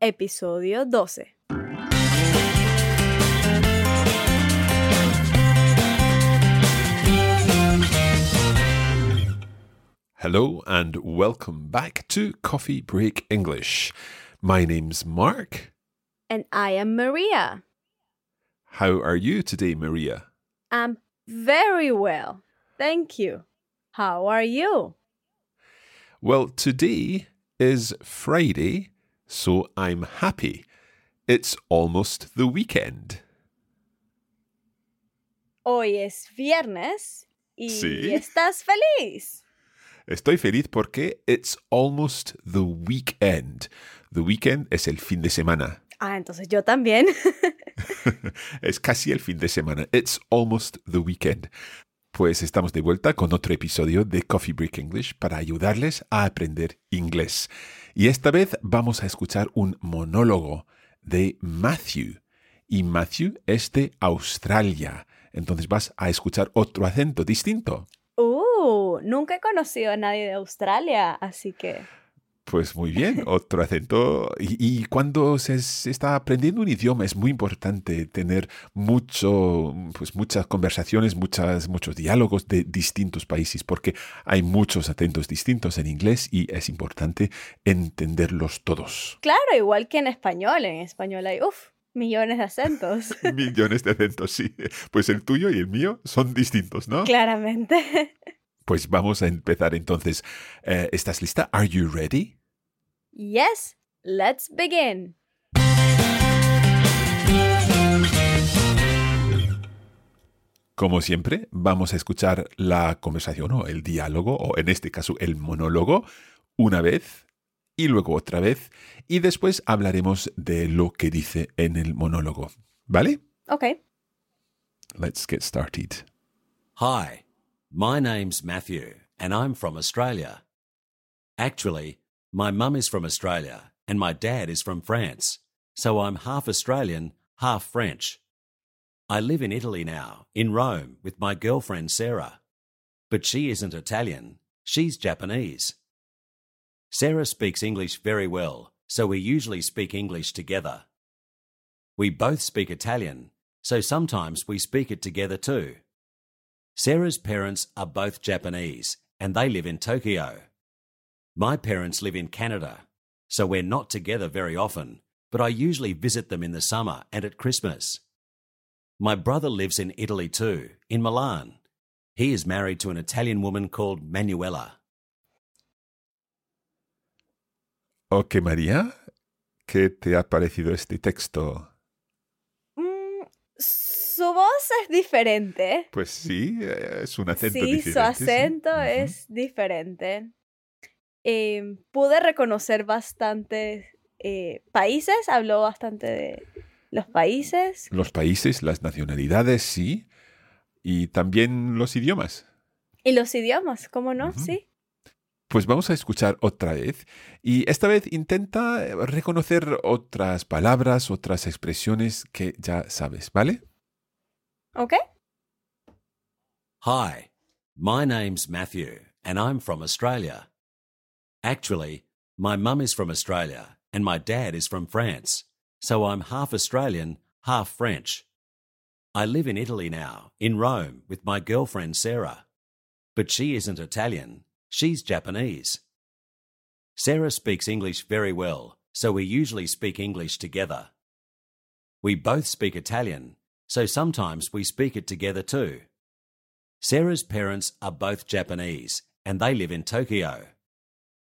episodio 12. Hello and welcome back to Coffee Break English. My name's Mark. And I am Maria. How are you today, Maria? I'm very well. Thank you. How are you? Well, today is Friday, so I'm happy. It's almost the weekend. Hoy es viernes y Sí. estás feliz. Estoy feliz porque it's almost the weekend. The weekend es el fin de semana. Ah, entonces yo también. es casi el fin de semana. It's almost the weekend. Pues estamos de vuelta con otro episodio de Coffee Break English para ayudarles a aprender inglés. Y esta vez vamos a escuchar un monólogo de Matthew. Y Matthew es de Australia. Entonces vas a escuchar otro acento distinto. Uh, nunca he conocido a nadie de Australia, así que Pues muy bien, otro acento. Y, y cuando se, se está aprendiendo un idioma es muy importante tener mucho, pues muchas conversaciones, muchas, muchos diálogos de distintos países, porque hay muchos acentos distintos en inglés y es importante entenderlos todos. claro, igual que en español. En español hay, uff, millones de acentos. Millones de acentos, sí. Pues el tuyo y el mío son distintos, ¿no? Claramente. Pues vamos a empezar entonces. Eh, ¿Estás lista? ¿Are you ready? Yes, let's begin. Como siempre, vamos a escuchar la conversación o el diálogo, o en este caso el monólogo, una vez y luego otra vez, y después hablaremos de lo que dice en el monólogo. ¿Vale? Okay. Let's get started. Hi, my name's Matthew, and I'm from Australia. Actually, my mum is from Australia, and my dad is from France, so I'm half Australian, half French. I live in Italy now, in Rome, with my girlfriend Sarah. But she isn't Italian, she's Japanese. Sarah speaks English very well, so we usually speak English together. We both speak Italian, so sometimes we speak it together too. Sarah's parents are both Japanese and they live in Tokyo. My parents live in Canada, so we're not together very often, but I usually visit them in the summer and at Christmas. My brother lives in Italy too, in Milan. He is married to an Italian woman called Manuela. Ok, María, ¿qué te ha parecido este texto? Su voz es diferente. Pues sí, eh, es un acento sí, diferente. su acento es diferente. Eh, pude reconocer bastantes eh, países, habló bastante de los países. Los países, las nacionalidades, sí, y también los idiomas. Y los idiomas, ¿cómo no? Sí. Pues vamos a escuchar otra vez y esta vez intenta reconocer otras palabras, otras expresiones que ya sabes, ¿vale? ¿Ok? Hi, my name's Matthew, and I'm from Australia. Actually, My mum is from Australia and my dad is from France, so I'm half Australian, half French. I live in Italy now, in Rome, with my girlfriend Sarah. But she isn't Italian, she's Japanese. Sarah speaks English very well, so we usually speak English together. We both speak Italian, so sometimes we speak it together too. Sarah's parents are both Japanese and they live in Tokyo.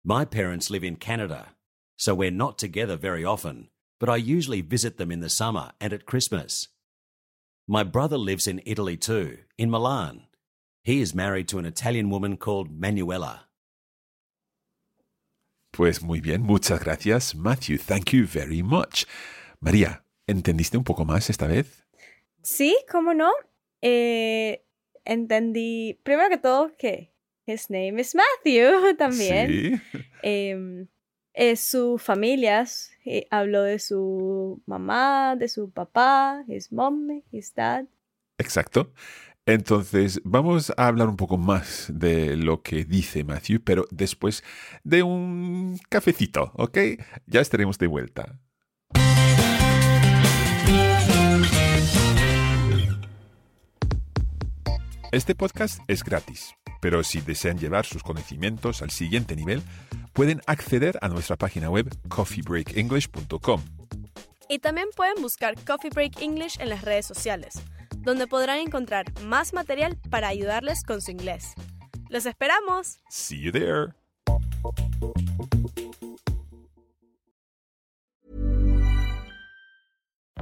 My parents live in Canada, so we're not together very often, but I usually visit them in the summer and at Christmas. My brother lives in Italy too, in Milan. He is married to an Italian woman called Manuela. Pues muy bien, muchas gracias, Matthew. Thank you very much. María, ¿entendiste un poco más esta vez? Sí, ¿cómo no? Eh, entendí, primero que todo, que his name is Matthew también. Sí. Em, eh, su familia, eh, habló de su mamá, de su papá, his mom, his dad. Exacto. Entonces, vamos a hablar un poco más de lo que dice Matthew, pero después de un cafecito, ¿ok? Ya estaremos de vuelta. Este podcast es gratis, pero si desean llevar sus conocimientos al siguiente nivel, pueden acceder a nuestra página web coffeebreakenglish.com. Y también pueden buscar Coffee Break English en las redes sociales, donde podrán encontrar más material para ayudarles con su inglés. ¡Los esperamos! See you there.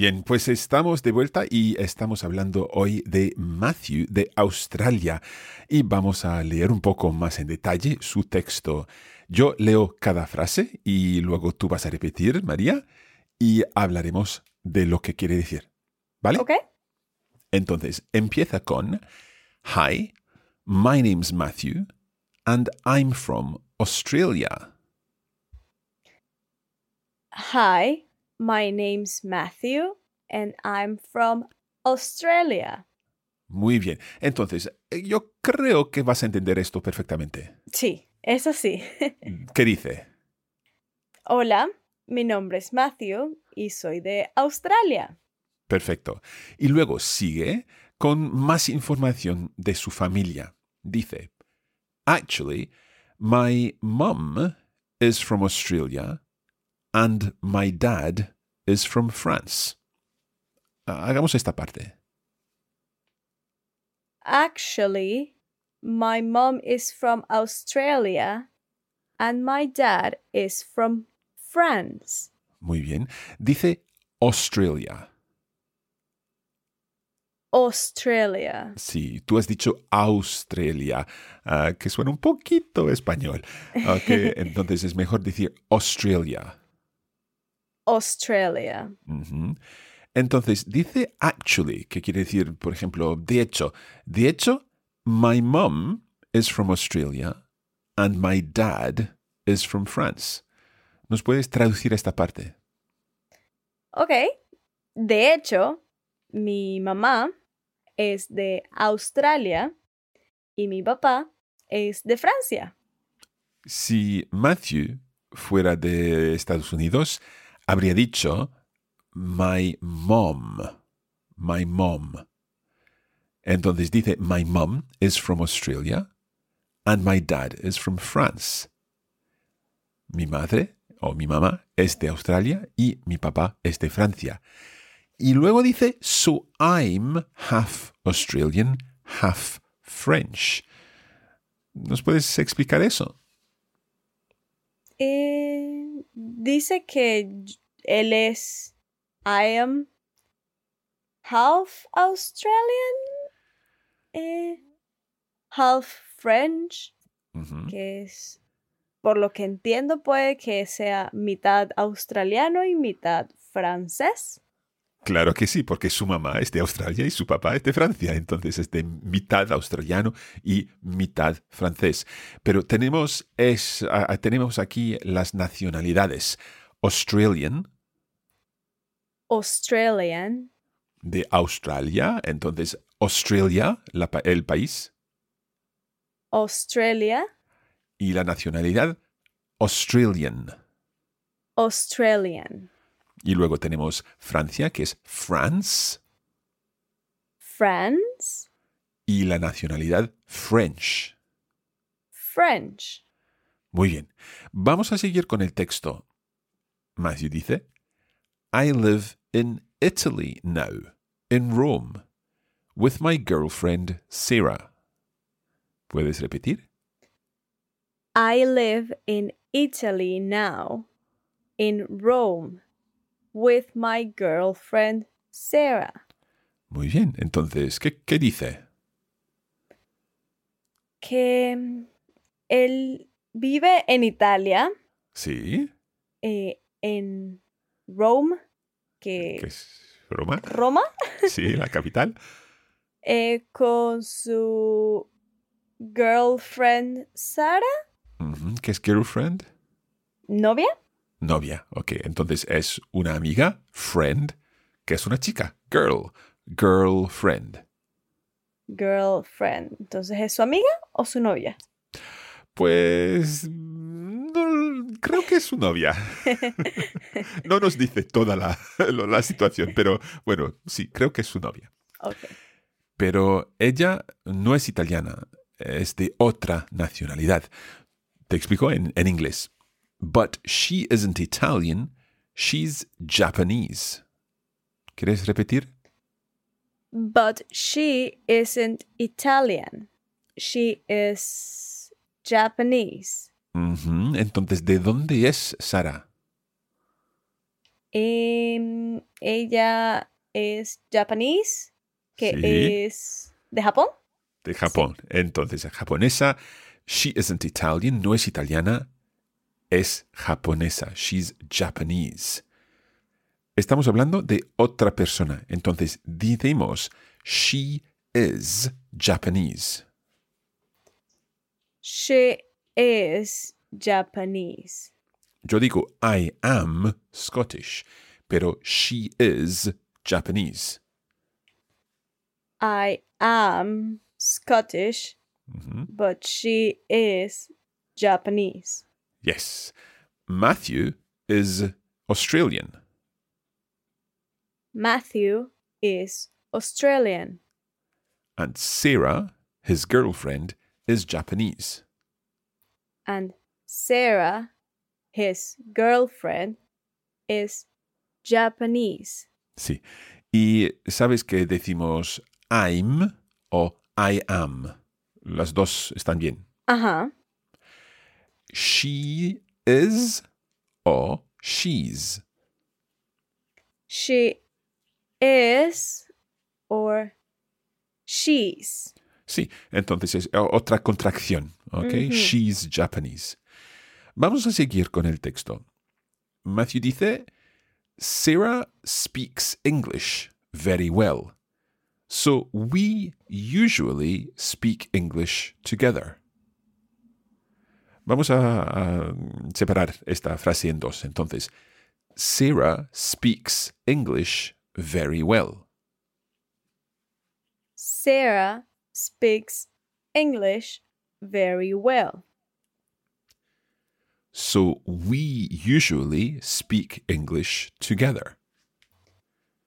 Bien, pues estamos de vuelta y estamos hablando hoy de Matthew de Australia y vamos a leer un poco más en detalle su texto. Yo leo cada frase y luego tú vas a repetir, María, y hablaremos de lo que quiere decir. ¿Vale? ¿Ok? Entonces, empieza con Hi, my name's Matthew and I'm from Australia. Hi, my name's Matthew and I'm from Australia. Muy bien. Entonces, eh, yo creo que vas a entender esto perfectamente. Sí, eso sí. ¿Qué dice? Hola, mi nombre es Matthew y soy de Australia. Perfecto. Y luego sigue con más información de su familia. Dice, Actually, my mum is from Australia and my dad is from France. Ah, Hagamos esta parte. Actually, my mom is from Australia and my dad is from France. Muy bien. Dice Australia. Australia. Sí, tú has dicho Australia, ah, que suena un poquito español. Ok, entonces es mejor decir Australia. Australia. Entonces, dice actually, que quiere decir, por ejemplo, de hecho. De hecho, my mom is from Australia and my dad is from France. ¿Nos puedes traducir esta parte? Ok. De hecho, mi mamá es de Australia y mi papá es de Francia. Si Matthew fuera de Estados Unidos, habría dicho my mom, my mom. Entonces dice my mom is from Australia and my dad is from France. Mi madre o mi mamá es de Australia y mi papá es de Francia. Y luego dice, so I'm half Australian, half French. ¿Nos puedes explicar eso? Eh, dice que él es, I am half Australian, eh, half French, que es, por lo que entiendo, puede que sea mitad australiano y mitad francés. Claro que sí, porque su mamá es de Australia y su papá es de Francia, entonces es de mitad australiano y mitad francés. Pero tenemos, es, tenemos aquí las nacionalidades. Australian. Australian. De Australia, entonces Australia, el país. Australia. Y la nacionalidad Australian. Australian. Y luego tenemos Francia, que es France. France. Y la nacionalidad French. French. Muy bien. Vamos a seguir con el texto. Matthew dice, I live in Italy now, in Rome, with my girlfriend Sarah. ¿Puedes repetir? I live in Italy now, in Rome, with my girlfriend Sarah. Muy bien, entonces, ¿qué, qué dice? Que mm, él vive en Italia. Sí. Eh, en Rome, que... ¿Qué es Roma? Roma. Sí, la capital. eh, con su girlfriend Sara. ¿Qué es girlfriend? ¿Novia? Novia, ok. Entonces es una amiga, friend, que es una chica, girl, girlfriend. Girlfriend. Entonces, ¿es su amiga o su novia? Pues no, creo que es su novia. no nos dice toda la, la, situación, pero bueno, sí, creo que es su novia. Okay. Pero ella no es italiana, es de otra nacionalidad. Te explico en, en inglés. But she isn't Italian, she's Japanese. ¿Quieres repetir? But she isn't Italian. She is Japanese. Uh -huh. Entonces, ¿de dónde es Sara? Eh, ella es japonés, que Sí. es de Japón. De Japón. Entonces, japonesa. She isn't Italian, no es italiana, es japonesa. She's Japanese. Estamos hablando de otra persona. Entonces, decimos, she is Japanese. She is Japanese. Yo digo, I am Scottish, pero she is Japanese. I am Scottish, but she is Japanese. Yes. Matthew is Australian. Matthew is Australian. And Sarah, his girlfriend, is Japanese. And Sarah, his girlfriend, is Japanese. Sí. Y sabes que decimos I'm o I am. Las dos están bien. Ajá. She is or she's. She is or she's. Sí, entonces es otra contracción. ¿ok? Ujú. She's Japanese. Vamos a seguir con el texto. Matthew dice, Sarah speaks English very well. So we usually speak English together. Vamos a, a separar esta frase en dos. Entonces, Sarah speaks English very well. Sarah speaks English very well. So we usually speak English together.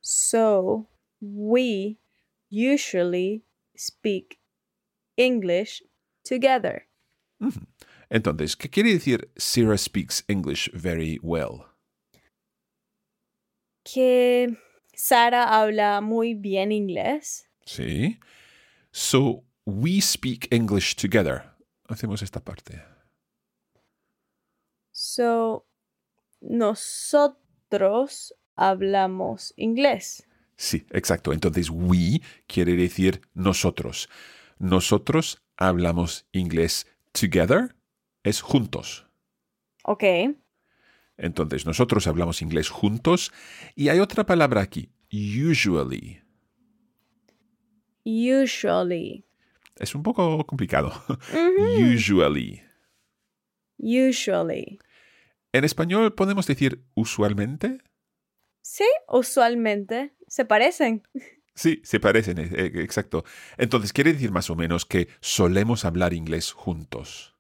So we usually speak English together. Ujú. Entonces, ¿qué quiere decir Sarah speaks English very well? Que Sara habla muy bien inglés. Sí. So we speak English together. Hacemos esta parte. So nosotros hablamos inglés. Sí, exacto. Entonces, we quiere decir nosotros. Nosotros hablamos inglés together, es juntos. Ok. Entonces, nosotros hablamos inglés juntos. Y hay otra palabra aquí, usually. Usually. Es un poco complicado. Usually. Usually. En español podemos decir usualmente. Sí, usualmente se parecen. Sí, se parecen, eh, eh, exacto. Entonces, quiere decir más o menos que solemos hablar inglés juntos.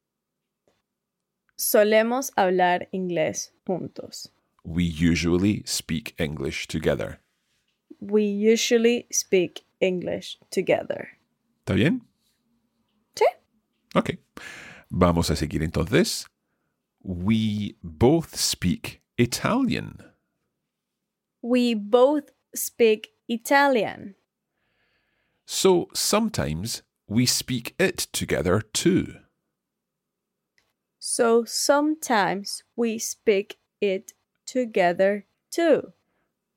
Solemos hablar inglés juntos. We usually speak English together. We usually speak English together. ¿Está bien? Sí. Ok. Vamos a seguir entonces. We both speak Italian. We both speak Italian. So sometimes we speak it together too. So sometimes we speak it together too.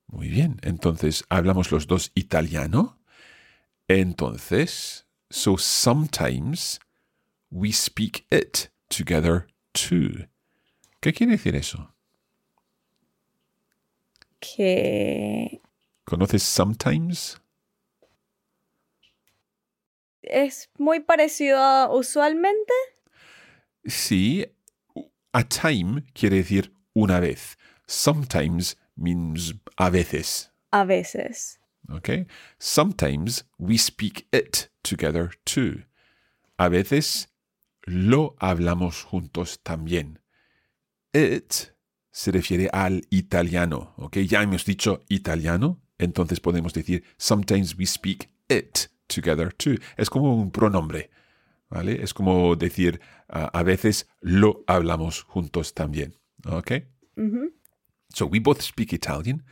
Muy bien. Entonces, ¿hablamos los dos italiano? Entonces, so sometimes we speak it together too. ¿Qué quiere decir eso? Que ¿Conoces sometimes? es muy parecido a usualmente. Sí. A time quiere decir una vez. Sometimes means a veces. A veces. Okay? Sometimes we speak it together too. A veces lo hablamos juntos también. It se refiere al italiano. Okay? Ya hemos dicho italiano, entonces podemos decir sometimes we speak it together too. Es como un pronombre. ¿Vale? Es como decir a veces lo hablamos juntos también. Ujú. So we both speak Italian.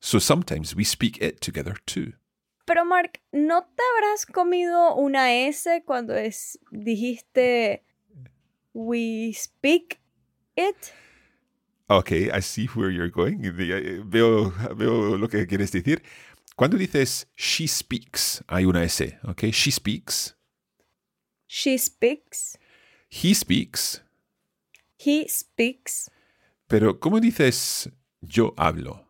So sometimes we speak it together too. Pero Mark, ¿no te habrás comido una S cuando es, dijiste we speak it? Okay, I see where you're going. Eh, Veo, veo lo que quieres decir. Cuando dices she speaks, hay una S, okay? She speaks. She speaks. He speaks. He speaks. Pero ¿cómo dices yo hablo?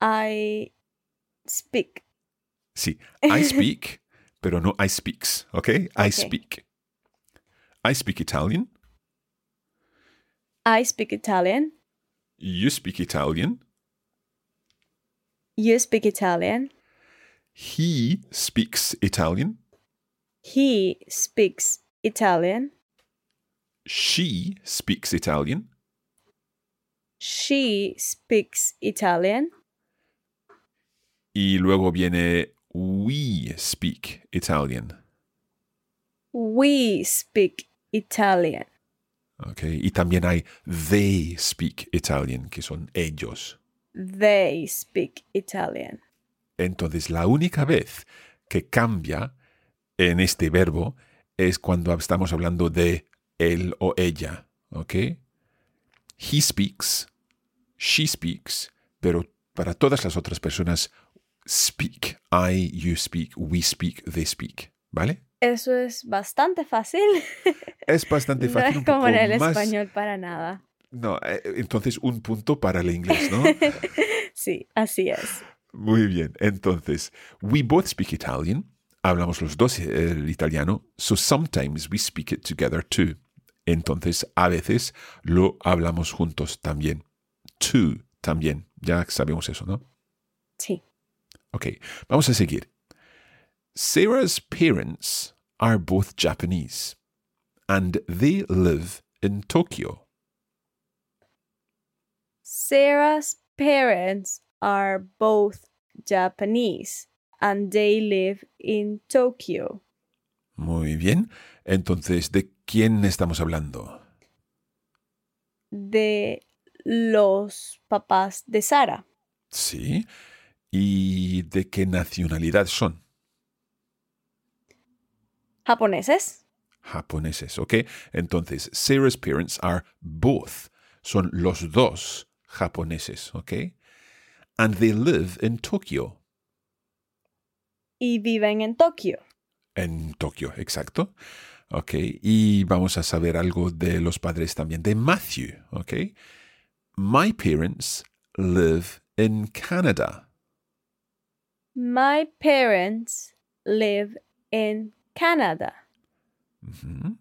I speak. Sí, I speak, pero no I speaks, okay? I Okay. speak. I speak Italian. I speak Italian. You speak Italian. You speak Italian. He speaks Italian. He speaks Italian. She speaks Italian. She speaks Italian. Y luego viene we speak Italian. We speak Italian. Okay. Y también hay they speak Italian, que son ellos. They speak Italian. Entonces, la única vez que cambia en este verbo es cuando estamos hablando de él o ella. ¿Ok? He speaks, she speaks, pero para todas las otras personas, speak. I, you speak, we speak, they speak. ¿Vale? Eso es bastante fácil. Es bastante no fácil. es un como poco en el más- español para nada. No, eh, entonces un punto para el inglés, ¿no? Sí, así es. Muy bien. Entonces, we both speak Italian. Hablamos los dos eh, el italiano. So sometimes we speak it together too. Entonces, a veces lo hablamos juntos también. Too también. Ya sabemos eso, ¿no? Sí. Ok, vamos a seguir. Sarah's parents are both Japanese and they live in Tokyo. Sarah's parents are both Japanese and they live in Tokyo. Muy bien. Entonces, ¿de quién estamos hablando? De los papás de Sara. Sí. ¿Y de qué nacionalidad son? Japoneses. Japoneses, ¿ok? Entonces, Sarah's parents are both. Son los dos japoneses, ¿ok? And they live in Tokyo. Y viven en Tokio. En Tokio, exacto. Ok, y vamos a saber algo de los padres también, de Matthew, ok. My parents live in Canada. My parents live in Canada. Mhm.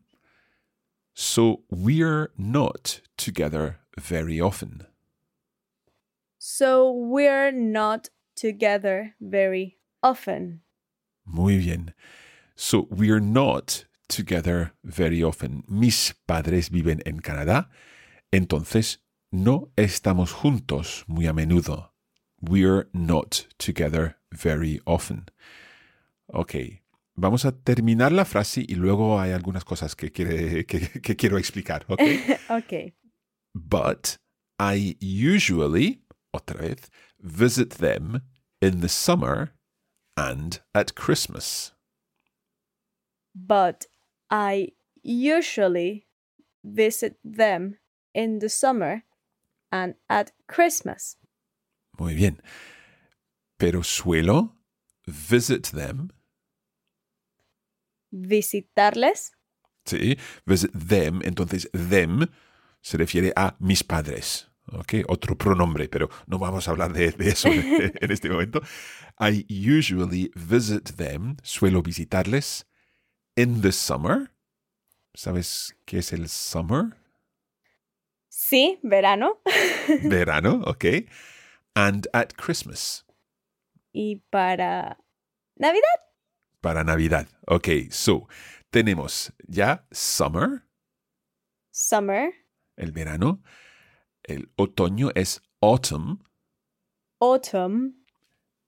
So we're not together very often. So we're not together very often. Muy bien. So we're not together very often. Mis padres viven en Canadá, entonces no estamos juntos muy a menudo. We're not together very often. Ok, vamos a terminar la frase y luego hay algunas cosas que, quiere- que- que quiero explicar. ok? ok. But I usually, otra vez, visit them in the summer and at Christmas. But I usually visit them in the summer and at Christmas. Muy bien. Pero suelo visit them. Visitarles. Sí, visit them. Entonces, them se refiere a mis padres. ¿Ok? Otro pronombre, pero no vamos a hablar de, de eso en este momento. I usually visit them. Suelo visitarles in the summer. ¿Sabes qué es el summer? Sí, verano. Verano, ok. And at Christmas. y para Navidad. Para Navidad. Ok, so tenemos ya summer, Summer, el verano. El otoño es autumn, autumn,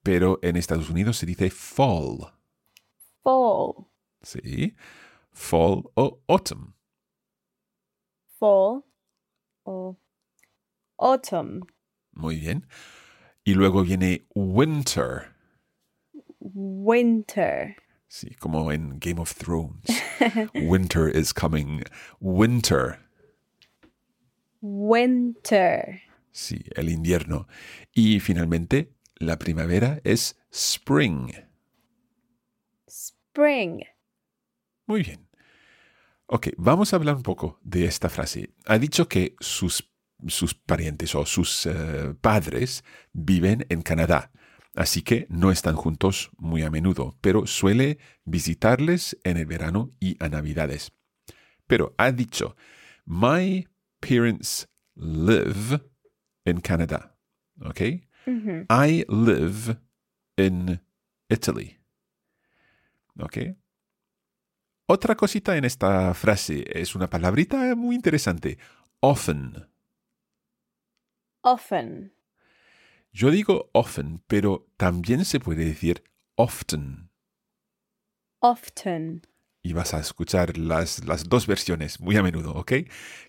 pero en Estados Unidos se dice fall. fall, Sí, fall o autumn. fall o autumn, Muy bien. Y luego viene winter. winter, Sí, como en Game of Thrones. winter is coming. Winter. Winter, Sí, el invierno. Y finalmente, la primavera es spring. spring. Muy bien. Ok, vamos a hablar un poco de esta frase. Ha dicho que sus, sus parientes o sus eh, padres viven en Canadá, así que no están juntos muy a menudo, pero suele visitarles en el verano y a Navidades. Pero ha dicho, my parents live in Canada. Ok? Ujú. I live in Italy. ¿Ok? Otra cosita en esta frase es una palabrita muy interesante. Often. Often, Yo digo often, pero también se puede decir often. often, Y vas a escuchar las, las dos versiones muy a menudo, ¿ok?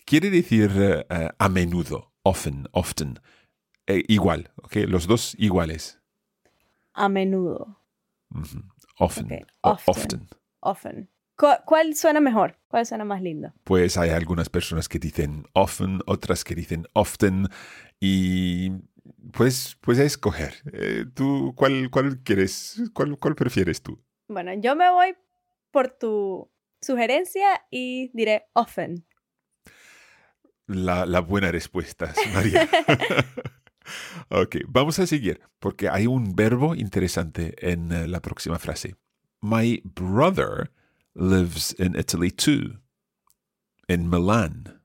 Quiere decir eh, a menudo, often, often. Eh, igual, ¿ok? Los dos iguales. a menudo. Often. Often. often. often. ¿Cu- ¿Cuál suena mejor? ¿Cuál suena más lindo? Pues hay algunas personas que dicen often, otras que dicen often, y pues puedes escoger. Eh, ¿Tú cuál, cuál quieres? ¿Cuál, ¿Cuál prefieres tú? Bueno, yo me voy por tu sugerencia y diré often. La, la buena respuesta, María. ok, vamos a seguir, porque hay un verbo interesante en eh, la próxima frase. My brother lives in Italy too, in Milan.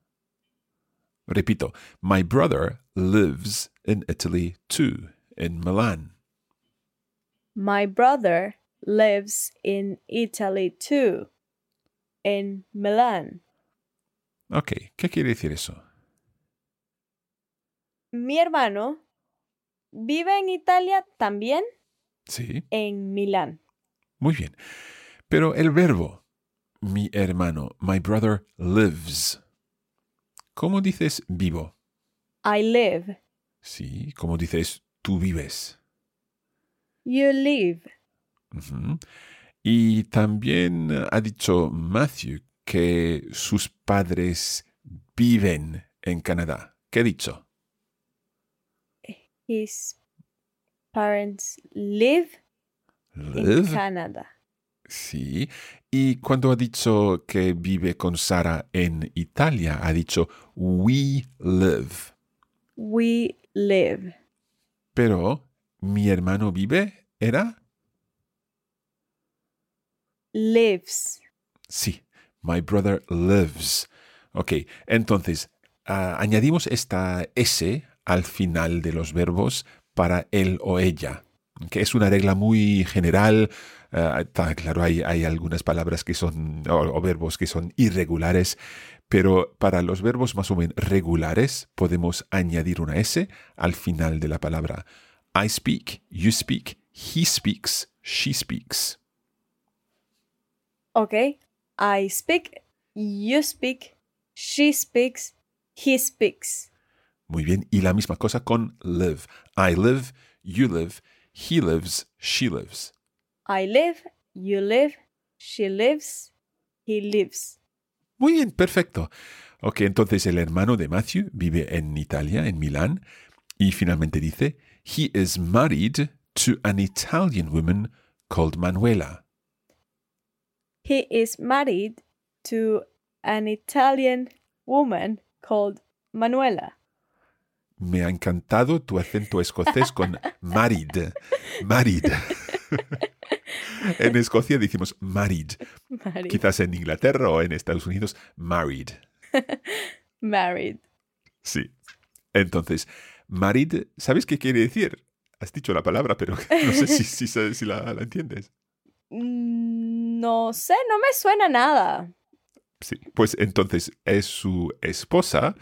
Repito, my brother lives in Italy too, in Milan. My brother lives in Italy too. En Milan. Ok, ¿qué quiere decir eso? Mi hermano vive en Italia también Sí, en Milán. muy bien. Pero el verbo, mi hermano, my brother lives. ¿Cómo dices vivo? I live. Sí, ¿cómo dices tú vives? You live. Y también ha dicho Matthew que sus padres viven en Canadá. ¿Qué he dicho? His parents live in Live. Canada. Sí. Y cuando ha dicho que vive con Sara en Italia, ha dicho we live. We live. Pero mi hermano vive, ¿era? Lives. Sí. My brother lives. Ok, entonces ah, añadimos esta S al final de los verbos para él o ella, que es una regla muy general. está claro, hay, algunas palabras que son, o verbos que son irregulares, pero para los verbos más o menos regulares podemos añadir una S al final de la palabra. I speak, you speak, he speaks, she speaks. Okay. I speak. You speak. She speaks. He speaks. Muy bien, y la misma cosa con live. I live, you live, he lives, she lives. I live. You live. She lives. He lives. Muy bien, perfecto. Ok, entonces el hermano de Matthew vive en Italia, en Milán, y finalmente dice, he is married to an Italian woman called Manuela. He is married to an Italian woman called Manuela. Me ha encantado tu acento escocés con married. Married. en Escocia decimos married. Married. Quizás en Inglaterra o en Estados Unidos, married. Married. Sí. Entonces, married, ¿sabes qué quiere decir? Has dicho la palabra, pero no sé si, si, si la, la entiendes. Mm, No sé, no me suena nada. Sí. Pues entonces es su esposa.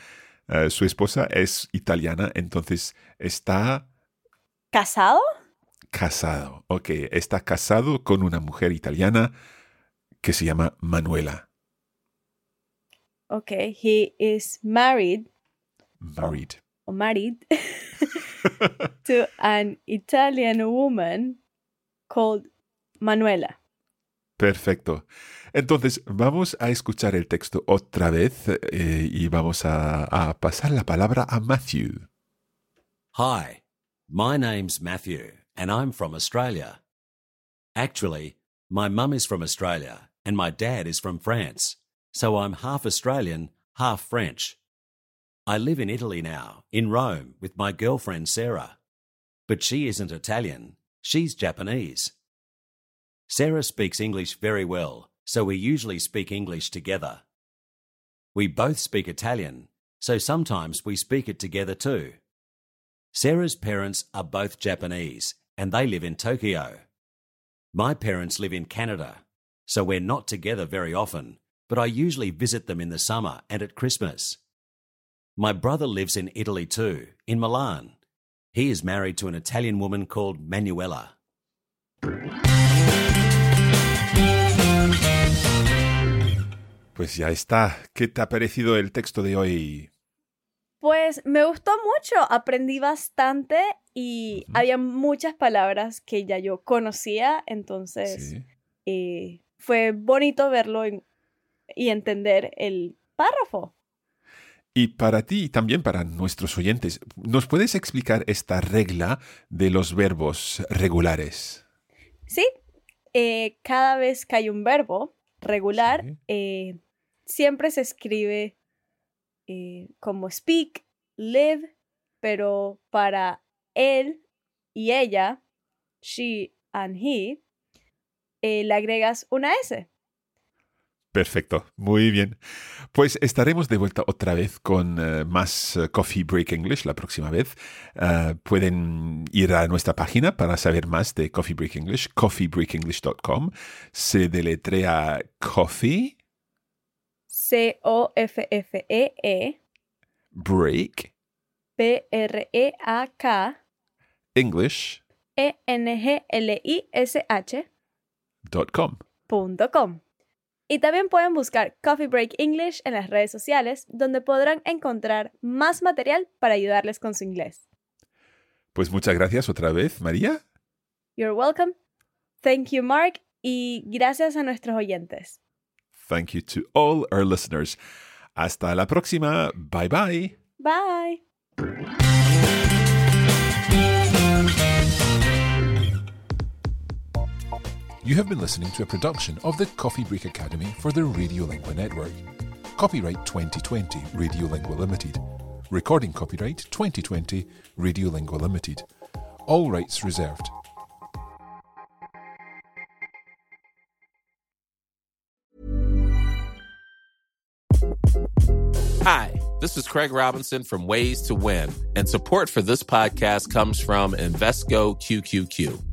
eh, su esposa es italiana, entonces está ¿Casado? casado. Ok, está casado con una mujer italiana que se llama Manuela. Okay, he is married Married. married to an Italian woman called Manuela. Perfecto. Entonces, vamos a escuchar el texto otra vez eh, y vamos a, a pasar la palabra a Matthew. Hi, my name's Matthew, and I'm from Australia. Actually, my mum is from Australia, and my dad is from France, so I'm half Australian, half French. I live in Italy now, in Rome, with my girlfriend Sarah. But she isn't Italian, she's Japanese. Sarah speaks English very well, so we usually speak English together. We both speak Italian, so sometimes we speak it together too. Sarah's parents are both Japanese and they live in Tokyo. My parents live in Canada, so we're not together very often, but I usually visit them in the summer and at Christmas. My brother lives in Italy too, in Milan. He is married to an Italian woman called Manuela. Pues ya está. ¿Qué te ha parecido el texto de hoy? Pues me gustó mucho, aprendí bastante y había muchas palabras que ya yo conocía, entonces Sí. eh, fue bonito verlo y entender el párrafo. Y para ti y también para nuestros oyentes, ¿nos puedes explicar esta regla de los verbos regulares? Sí, eh, cada vez que hay un verbo regular, Sí. eh, siempre se escribe eh, como speak, live, pero para él y ella, she and he, eh, le agregas una S. Perfecto, muy bien. Pues estaremos de vuelta otra vez con eh, más eh, Coffee Break English la próxima vez. Eh, pueden ir a nuestra página para saber más de Coffee Break English, coffeebreakenglish.com. Se deletrea coffee. C-O-F-F-E-E. Break. B-R-E-A-K. English. E-N-G-L-I-S-H. Dot com. Punto com. Y también pueden buscar Coffee Break English en las redes sociales, donde podrán encontrar más material para ayudarles con su inglés. Pues muchas gracias otra vez, María. You're welcome. Thank you, Mark. Y gracias a nuestros oyentes. Thank you to all our listeners. Hasta la próxima. Bye bye. Bye. You have been listening to a production of the Coffee Break Academy for the Radiolingua Network. Copyright 2020 Radiolingua Limited. Recording copyright 2020 Radiolingua Limited. All rights reserved. Hi, this is Craig Robinson from Ways to Win, and support for this podcast comes from Invesco QQQ.